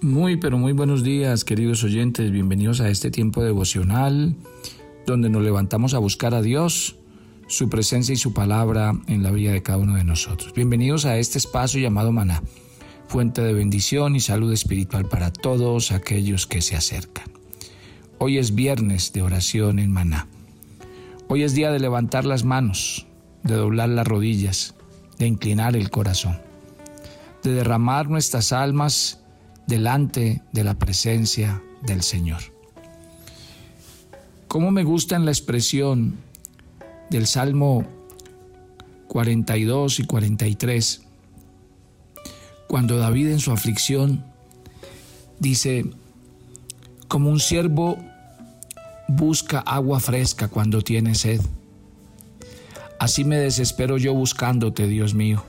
Muy, pero muy buenos días, queridos oyentes. Bienvenidos a este tiempo devocional donde nos levantamos a buscar a Dios, su presencia y su palabra en la vida de cada uno de nosotros. Bienvenidos a este espacio llamado Maná, fuente de bendición y salud espiritual para todos aquellos que se acercan. Hoy es viernes de oración en Maná. Hoy es día de levantar las manos, de doblar las rodillas, de inclinar el corazón, de derramar nuestras almas delante de la presencia del Señor. ¿Cómo me gusta en la expresión del Salmo 42 y 43? Cuando David en su aflicción dice, como un siervo busca agua fresca cuando tiene sed. Así me desespero yo buscándote, Dios mío.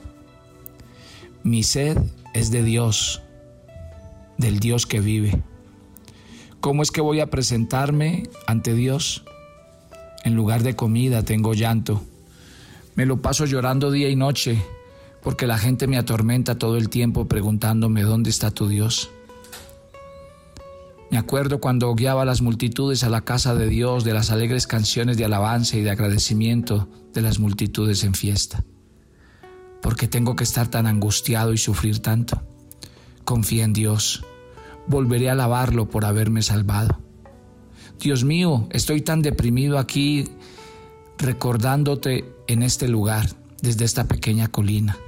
Mi sed es de Dios del Dios que vive. ¿Cómo es que voy a presentarme ante Dios? En lugar de comida tengo llanto. Me lo paso llorando día y noche porque la gente me atormenta todo el tiempo preguntándome dónde está tu Dios. Me acuerdo cuando guiaba a las multitudes a la casa de Dios de las alegres canciones de alabanza y de agradecimiento de las multitudes en fiesta. ¿Por qué tengo que estar tan angustiado y sufrir tanto? Confía en Dios volveré a alabarlo por haberme salvado. Dios mío, estoy tan deprimido aquí recordándote en este lugar, desde esta pequeña colina,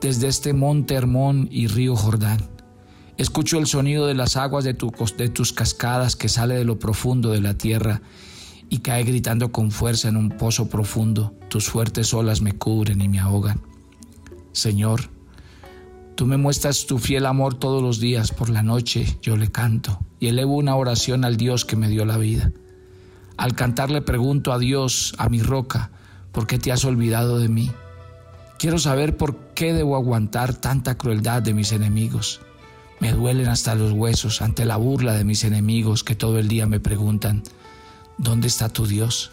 desde este monte Hermón y río Jordán. Escucho el sonido de las aguas de, de tus cascadas que sale de lo profundo de la tierra y cae gritando con fuerza en un pozo profundo. Tus fuertes olas me cubren y me ahogan. Señor, Tú me muestras tu fiel amor todos los días, por la noche yo le canto y elevo una oración al Dios que me dio la vida. Al cantar le pregunto a Dios, a mi roca, ¿por qué te has olvidado de mí? Quiero saber por qué debo aguantar tanta crueldad de mis enemigos. Me duelen hasta los huesos ante la burla de mis enemigos que todo el día me preguntan, ¿dónde está tu Dios?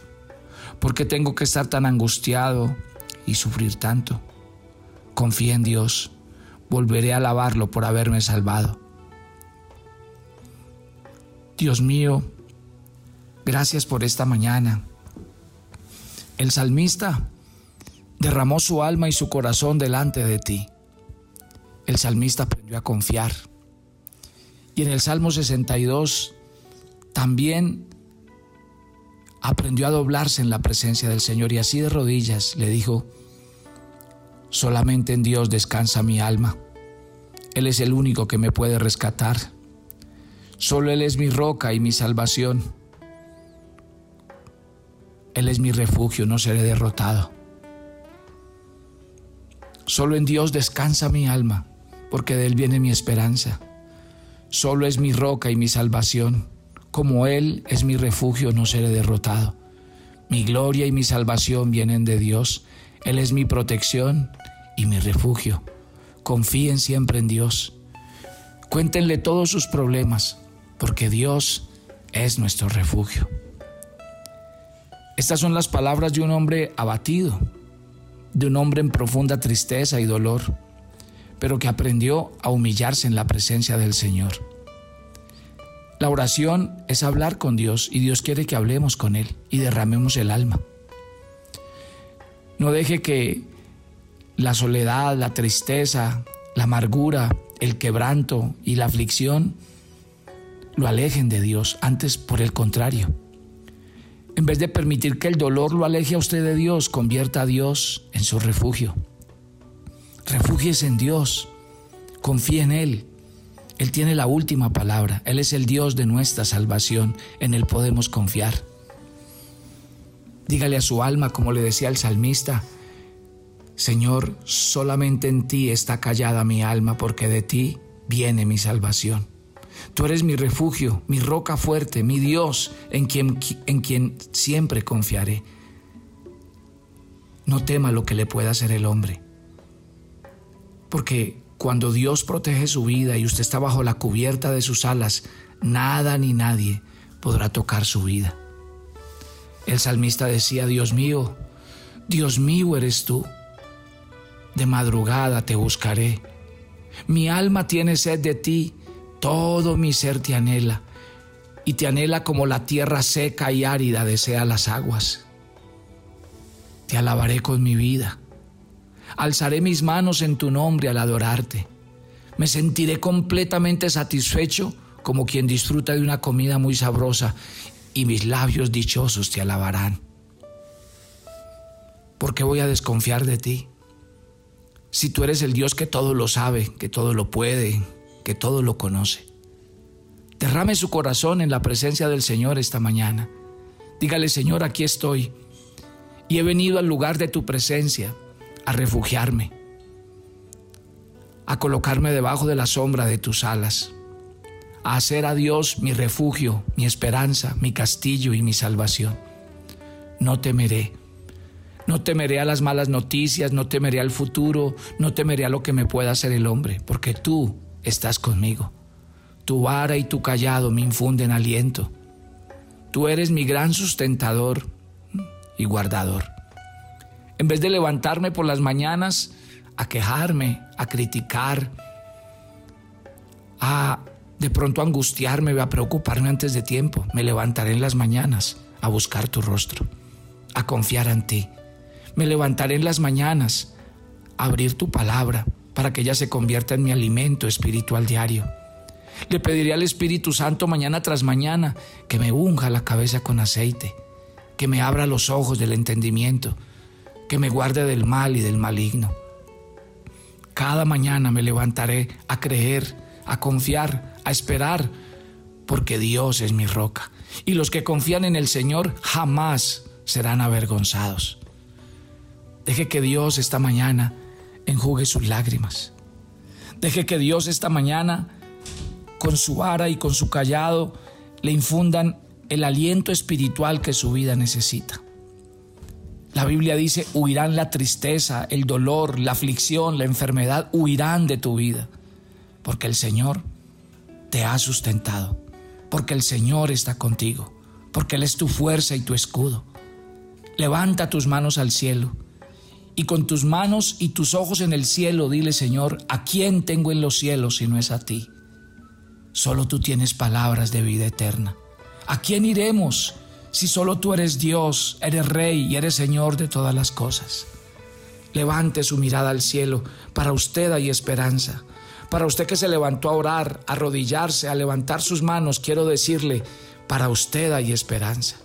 ¿Por qué tengo que estar tan angustiado y sufrir tanto? Confía en Dios volveré a alabarlo por haberme salvado. Dios mío, gracias por esta mañana. El salmista derramó su alma y su corazón delante de ti. El salmista aprendió a confiar. Y en el Salmo 62 también aprendió a doblarse en la presencia del Señor y así de rodillas le dijo, Solamente en Dios descansa mi alma. Él es el único que me puede rescatar. Solo Él es mi roca y mi salvación. Él es mi refugio, no seré derrotado. Solo en Dios descansa mi alma, porque de Él viene mi esperanza. Solo es mi roca y mi salvación. Como Él es mi refugio, no seré derrotado. Mi gloria y mi salvación vienen de Dios. Él es mi protección y mi refugio. Confíen siempre en Dios. Cuéntenle todos sus problemas, porque Dios es nuestro refugio. Estas son las palabras de un hombre abatido, de un hombre en profunda tristeza y dolor, pero que aprendió a humillarse en la presencia del Señor. La oración es hablar con Dios y Dios quiere que hablemos con Él y derramemos el alma. No deje que la soledad, la tristeza, la amargura, el quebranto y la aflicción lo alejen de Dios, antes por el contrario. En vez de permitir que el dolor lo aleje a usted de Dios, convierta a Dios en su refugio. Refúgiese en Dios, confíe en Él. Él tiene la última palabra, Él es el Dios de nuestra salvación, en Él podemos confiar. Dígale a su alma, como le decía el salmista, Señor, solamente en ti está callada mi alma, porque de ti viene mi salvación. Tú eres mi refugio, mi roca fuerte, mi Dios, en quien, en quien siempre confiaré. No tema lo que le pueda hacer el hombre, porque cuando Dios protege su vida y usted está bajo la cubierta de sus alas, nada ni nadie podrá tocar su vida. El salmista decía, Dios mío, Dios mío eres tú. De madrugada te buscaré. Mi alma tiene sed de ti, Todo mi ser te anhela y te anhela como la tierra seca y árida desea las aguas. Te alabaré con mi vida. Alzaré mis manos en tu nombre al adorarte. Me sentiré completamente satisfecho como quien disfruta de una comida muy sabrosa y mis labios dichosos te alabarán. ¿Por qué voy a desconfiar de ti? Si tú eres el Dios que todo lo sabe, que todo lo puede, que todo lo conoce. Derrame su corazón en la presencia del Señor esta mañana. Dígale, Señor, aquí estoy y he venido al lugar de tu presencia a refugiarme, a colocarme debajo de la sombra de tus alas, a hacer a Dios mi refugio, mi esperanza, mi castillo y mi salvación. No temeré. No temeré a las malas noticias, no temeré al futuro, no temeré a lo que me pueda hacer el hombre, porque tú estás conmigo. Tu vara y tu callado me infunden aliento. Tú eres mi gran sustentador y guardador. En vez de levantarme por las mañanas a quejarme, a criticar, a de pronto angustiarme, a preocuparme antes de tiempo, me levantaré en las mañanas a buscar tu rostro, a confiar en ti. Me levantaré en las mañanas a abrir tu palabra para que ella se convierta en mi alimento espiritual diario. Le pediré al Espíritu Santo mañana tras mañana que me unja la cabeza con aceite, que me abra los ojos del entendimiento, que me guarde del mal y del maligno. Cada mañana me levantaré a creer, a confiar, a esperar, porque Dios es mi roca. Y los que confían en el Señor jamás serán avergonzados. Deje que Dios esta mañana enjugue sus lágrimas. Deje que Dios esta mañana con su vara y con su callado le infundan el aliento espiritual que su vida necesita. La Biblia dice, huirán la tristeza, el dolor, la aflicción, la enfermedad, huirán de tu vida, porque el Señor te ha sustentado, porque el Señor está contigo, porque Él es tu fuerza y tu escudo. Levanta tus manos al cielo y con tus manos y tus ojos en el cielo dile, Señor, ¿a quién tengo en los cielos si no es a ti? Solo tú tienes palabras de vida eterna. ¿A quién iremos si solo tú eres Dios, eres Rey y eres Señor de todas las cosas? Levante su mirada al cielo. Para usted hay esperanza. Para usted que se levantó a orar, a arrodillarse, a levantar sus manos, quiero decirle, para usted hay esperanza.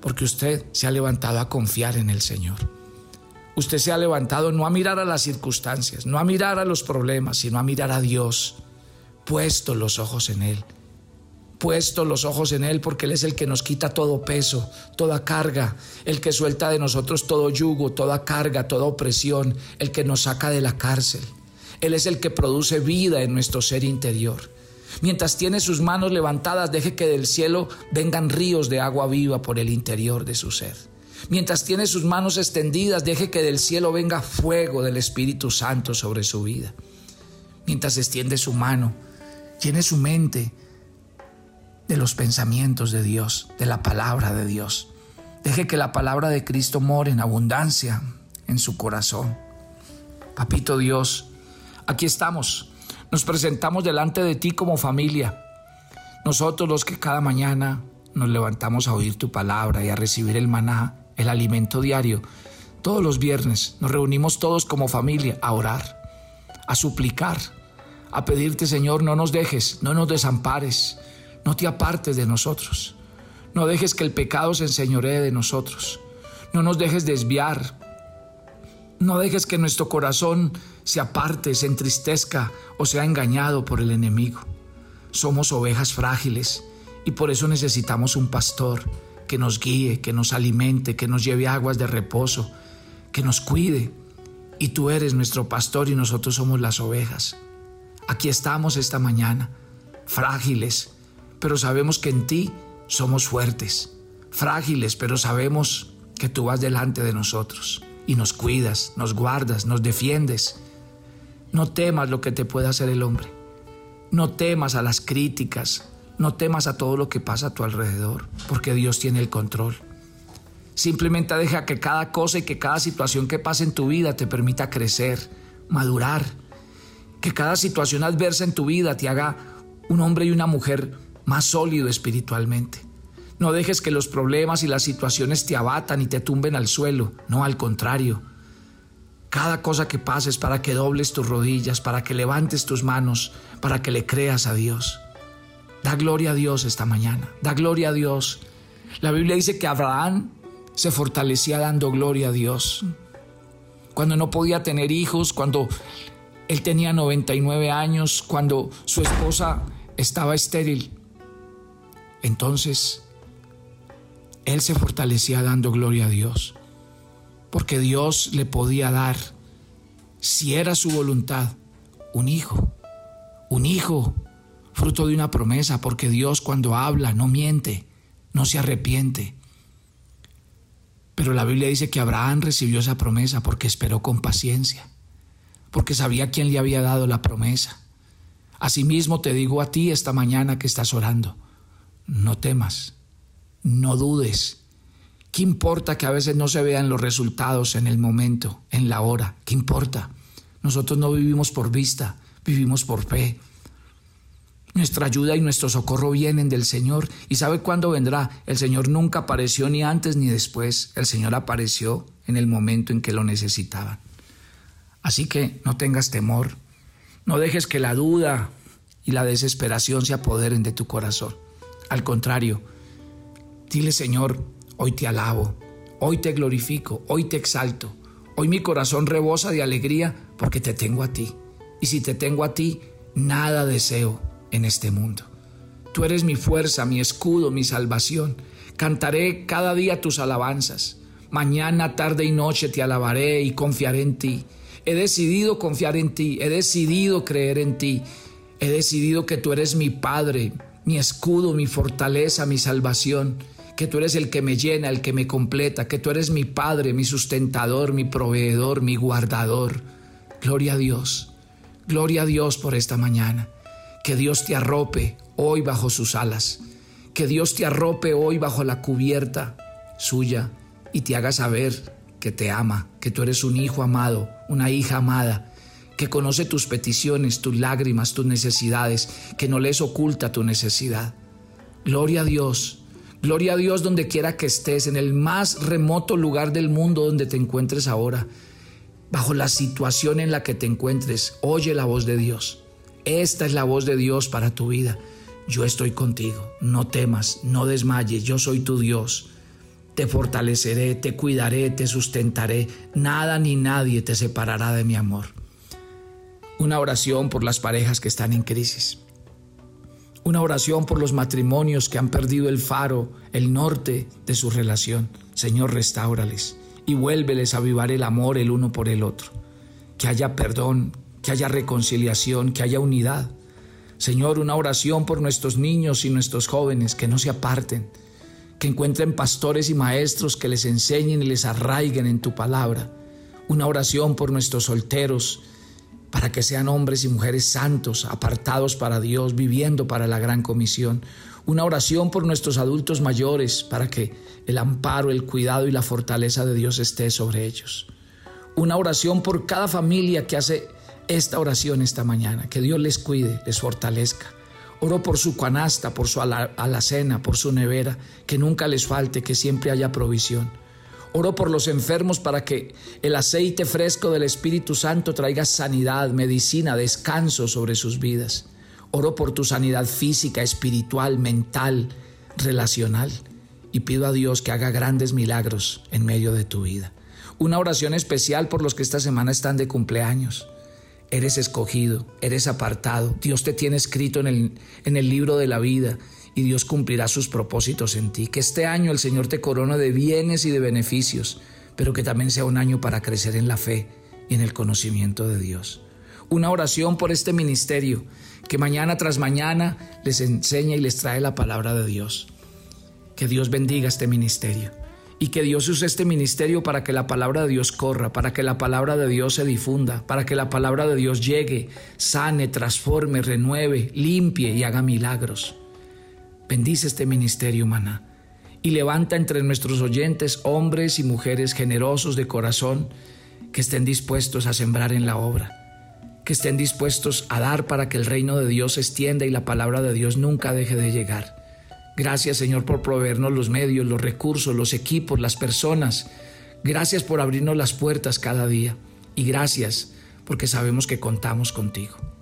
Porque usted se ha levantado a confiar en el Señor. Usted se ha levantado no a mirar a las circunstancias, no a mirar a los problemas, sino a mirar a Dios puesto los ojos en Él. Puesto los ojos en Él porque Él es el que nos quita todo peso, toda carga, el que suelta de nosotros todo yugo, toda carga, toda opresión, el que nos saca de la cárcel. Él es el que produce vida en nuestro ser interior. Mientras tiene sus manos levantadas, deje que del cielo vengan ríos de agua viva por el interior de su ser. Mientras tiene sus manos extendidas, deje que del cielo venga fuego del Espíritu Santo sobre su vida. Mientras extiende su mano, Llene su mente de los pensamientos de Dios, de la palabra de Dios. Deje que la palabra de Cristo more en abundancia en su corazón. Papito Dios, aquí estamos. Nos presentamos delante de ti como familia. Nosotros los que cada mañana nos levantamos a oír tu palabra y a recibir el maná, el alimento diario. Todos los viernes nos reunimos todos como familia a orar, a suplicar a pedirte, Señor, no nos dejes, no nos desampares, no te apartes de nosotros. No dejes que el pecado se enseñoree de nosotros. No nos dejes desviar. No dejes que nuestro corazón se aparte, se entristezca o sea engañado por el enemigo. Somos ovejas frágiles y por eso necesitamos un pastor que nos guíe, que nos alimente, que nos lleve aguas de reposo, que nos cuide. Y tú eres nuestro pastor y nosotros somos las ovejas. Aquí estamos esta mañana, frágiles, pero sabemos que en ti somos fuertes, frágiles, pero sabemos que tú vas delante de nosotros y nos cuidas, nos guardas, nos defiendes. No temas lo que te pueda hacer el hombre. No temas a las críticas, no temas a todo lo que pasa a tu alrededor, porque Dios tiene el control. Simplemente deja que cada cosa y que cada situación que pase en tu vida te permita crecer, madurar que cada situación adversa en tu vida te haga un hombre y una mujer más sólido espiritualmente. No dejes que los problemas y las situaciones te abatan y te tumben al suelo, no al contrario. Cada cosa que pases para que dobles tus rodillas, para que levantes tus manos, para que le creas a Dios. Da gloria a Dios esta mañana, da gloria a Dios. La Biblia dice que Abraham se fortalecía dando gloria a Dios. Cuando no podía tener hijos, cuando él tenía 99 años, cuando su esposa estaba estéril. Entonces, él se fortalecía dando gloria a Dios, porque Dios le podía dar, si era su voluntad, un hijo, un hijo, fruto de una promesa, porque Dios cuando habla no miente, no se arrepiente. Pero la Biblia dice que Abraham recibió esa promesa porque esperó con paciencia, porque sabía quién le había dado la promesa. Asimismo te digo a ti esta mañana que estás orando, no temas, no dudes. ¿Qué importa que a veces no se vean los resultados en el momento, en la hora? ¿Qué importa? Nosotros no vivimos por vista, vivimos por fe. Nuestra ayuda y nuestro socorro vienen del Señor. ¿Y sabe cuándo vendrá? El Señor nunca apareció ni antes ni después. El Señor apareció en el momento en que lo necesitaban. Así que no tengas temor. No dejes que la duda y la desesperación se apoderen de tu corazón. Al contrario, dile Señor, hoy te alabo, hoy te glorifico, hoy te exalto. Hoy mi corazón rebosa de alegría porque te tengo a ti. Y si te tengo a ti, nada deseo en este mundo. Tú eres mi fuerza, mi escudo, mi salvación. Cantaré cada día tus alabanzas. Mañana, tarde y noche te alabaré y confiaré en ti. He decidido confiar en ti, he decidido creer en ti. He decidido que tú eres mi Padre, mi escudo, mi fortaleza, mi salvación, que tú eres el que me llena, el que me completa, que tú eres mi Padre, mi sustentador, mi proveedor, mi guardador. Gloria a Dios, gloria a Dios por esta mañana. Que Dios te arrope hoy bajo sus alas. Que Dios te arrope hoy bajo la cubierta suya y te haga saber que te ama, que tú eres un hijo amado, una hija amada, que conoce tus peticiones, tus lágrimas, tus necesidades, que no les oculta tu necesidad. Gloria a Dios, gloria a Dios donde quiera que estés, en el más remoto lugar del mundo donde te encuentres ahora, bajo la situación en la que te encuentres, oye la voz de Dios. Esta es la voz de Dios para tu vida. Yo estoy contigo. No temas, no desmayes. Yo soy tu Dios. Te fortaleceré, te cuidaré, te sustentaré. Nada ni nadie te separará de mi amor. Una oración por las parejas que están en crisis. Una oración por los matrimonios que han perdido el faro, el norte de su relación. Señor, restáurales y vuélveles a avivar el amor el uno por el otro. Que haya perdón, que haya reconciliación, que haya unidad. Señor, una oración por nuestros niños y nuestros jóvenes, que no se aparten, que encuentren pastores y maestros que les enseñen y les arraiguen en tu palabra. Una oración por nuestros solteros, para que sean hombres y mujeres santos, apartados para Dios, viviendo para la gran comisión. Una oración por nuestros adultos mayores, para que el amparo, el cuidado y la fortaleza de Dios esté sobre ellos. Una oración por cada familia que hace esta oración esta mañana. Que Dios les cuide, les fortalezca. Oro por su canasta, por su alacena, por su nevera, que nunca les falte, que siempre haya provisión. Oro por los enfermos para que el aceite fresco del Espíritu Santo traiga sanidad, medicina, descanso sobre sus vidas. Oro por tu sanidad física, espiritual, mental, relacional. Y pido a Dios que haga grandes milagros en medio de tu vida. Una oración especial por los que esta semana están de cumpleaños eres escogido, eres apartado, Dios te tiene escrito en el, en el libro de la vida y Dios cumplirá sus propósitos en ti. Que este año el Señor te corona de bienes y de beneficios, pero que también sea un año para crecer en la fe y en el conocimiento de Dios. Una oración por este ministerio que mañana tras mañana les enseña y les trae la palabra de Dios. Que Dios bendiga este ministerio y que Dios use este ministerio para que la palabra de Dios corra, para que la palabra de Dios se difunda, para que la palabra de Dios llegue, sane, transforme, renueve, limpie y haga milagros. Bendice este ministerio, maná, y levanta entre nuestros oyentes hombres y mujeres generosos de corazón que estén dispuestos a sembrar en la obra. que estén dispuestos a dar para que el reino de Dios se extienda y la palabra de Dios nunca deje de llegar. Gracias Señor por proveernos los medios, los recursos, los equipos, las personas. Gracias por abrirnos las puertas cada día. Y gracias porque sabemos que contamos contigo.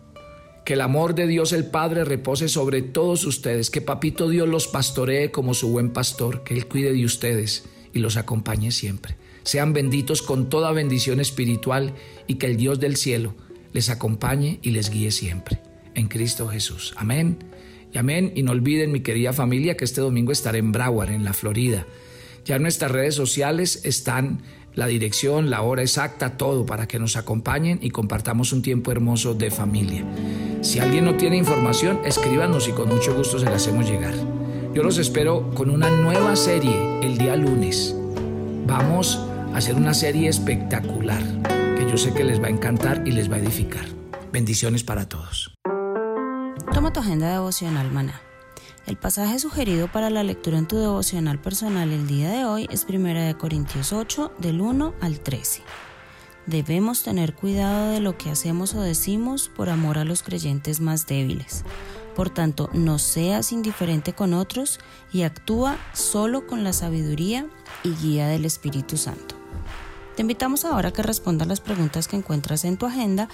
Que el amor de Dios el Padre repose sobre todos ustedes, que Papito Dios los pastoree como su buen pastor, que Él cuide de ustedes y los acompañe siempre. Sean benditos con toda bendición espiritual y que el Dios del cielo les acompañe y les guíe siempre. En Cristo Jesús. Amén. Y amén. Y no olviden, mi querida familia, que este domingo estaré en Broward, en la Florida. Ya en nuestras redes sociales están la dirección, la hora exacta, todo para que nos acompañen y compartamos un tiempo hermoso de familia. Si alguien no tiene información, escríbanos y con mucho gusto se la hacemos llegar. Yo los espero con una nueva serie el día lunes. Vamos a hacer una serie espectacular que yo sé que les va a encantar y les va a edificar. Bendiciones para todos. Toma tu agenda devocional, maná. El pasaje sugerido para la lectura en tu devocional personal el día de hoy es 1 Corintios 8, del 1 al 13. Debemos tener cuidado de lo que hacemos o decimos por amor a los creyentes más débiles. Por tanto, no seas indiferente con otros y actúa solo con la sabiduría y guía del Espíritu Santo. Te invitamos ahora a que respondas las preguntas que encuentras en tu agenda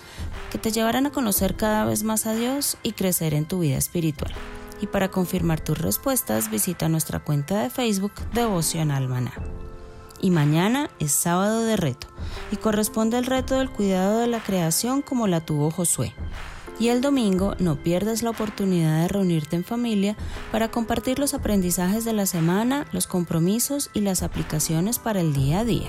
que te llevarán a conocer cada vez más a Dios y crecer en tu vida espiritual. Y para confirmar tus respuestas, visita nuestra cuenta de Facebook Devocional Maná. Y mañana es sábado de reto y corresponde el reto del cuidado de la creación como la tuvo Josué. Y el domingo no pierdas la oportunidad de reunirte en familia para compartir los aprendizajes de la semana, los compromisos y las aplicaciones para el día a día.